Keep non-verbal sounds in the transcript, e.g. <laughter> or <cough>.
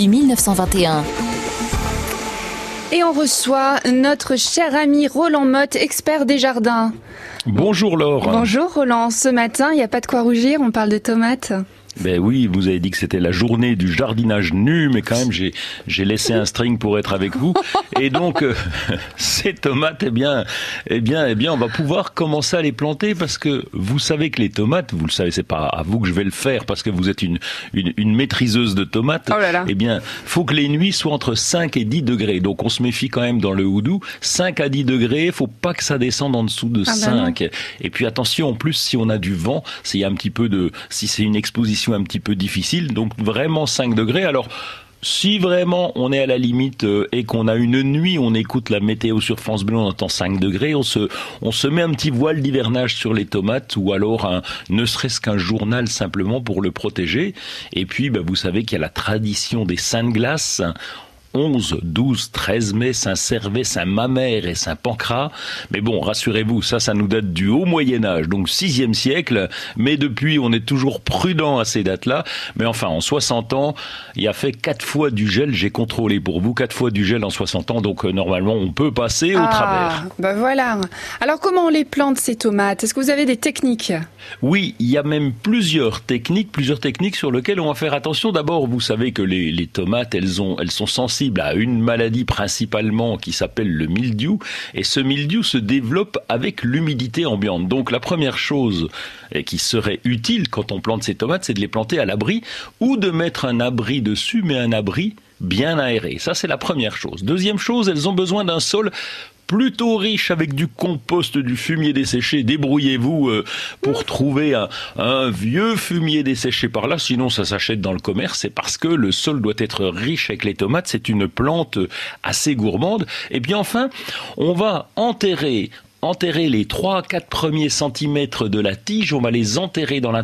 depuis 1921. Et on reçoit notre cher ami Roland Motte, expert des jardins. Bonjour Laure. Bonjour Roland. Ce matin, il n'y a pas de quoi rougir, on parle de tomates. Ben oui, vous avez dit que c'était la journée du jardinage nu, mais quand même j'ai j'ai laissé un string pour être avec vous. Et donc euh, <laughs> ces tomates, eh bien, eh bien, eh bien, on va pouvoir commencer à les planter parce que vous savez que les tomates, vous le savez, c'est pas à vous que je vais le faire parce que vous êtes une une, une maîtriseuse de tomates. Oh là là. Eh bien, faut que les nuits soient entre 5 et 10 degrés. Donc on se méfie quand même dans le houdou. 5 à 10 degrés, faut pas que ça descende en dessous de Ah bah non. 5. Et puis attention, en plus, si on a du vent, s'il y a un petit peu de, si c'est une exposition un petit peu difficile, donc vraiment 5 degrés. Alors, si vraiment on est à la limite euh, et qu'on a une nuit, on écoute la météo sur France Bleu, on entend 5 degrés, on se, on se met un petit voile d'hivernage sur les tomates ou alors un, ne serait-ce qu'un journal simplement pour le protéger. Et puis, bah, vous savez qu'il y a la tradition des saints de glace. 11, 12, 13 mai, Saint-Servais, Saint-Mamère et Saint-Pancras. Mais bon, rassurez-vous, ça, ça nous date du haut Moyen-Âge, donc 6e siècle. Mais depuis, on est toujours prudent à ces dates-là. Mais enfin, en 60 ans, il a fait quatre fois du gel, j'ai contrôlé pour vous, quatre fois du gel en 60 ans, donc euh, normalement, on peut passer au travers. bah voilà. Alors comment on les plante ces tomates? Est-ce que vous avez des techniques? Oui, il y a même plusieurs techniques, plusieurs techniques sur lesquelles on va faire attention. D'abord, vous savez que les, les tomates, elles ont, elles sont à une maladie principalement qui s'appelle le mildiou, et ce mildiou se développe avec l'humidité ambiante. Donc, la première chose eh, qui serait utile quand on plante ces tomates, c'est de les planter à l'abri ou de mettre un abri dessus, mais un abri bien aéré. Ça, c'est la première chose. Deuxième chose, elles ont besoin d'un sol plutôt riche avec du compost, du fumier desséché. Débrouillez-vous euh, pour trouver un, un vieux fumier desséché par là, sinon ça s'achète dans le commerce. C'est parce que le sol doit être riche avec les tomates. C'est une plante assez gourmande. Et puis enfin, on va enterrer enterrer les 3 4 premiers centimètres de la tige, on va les enterrer dans la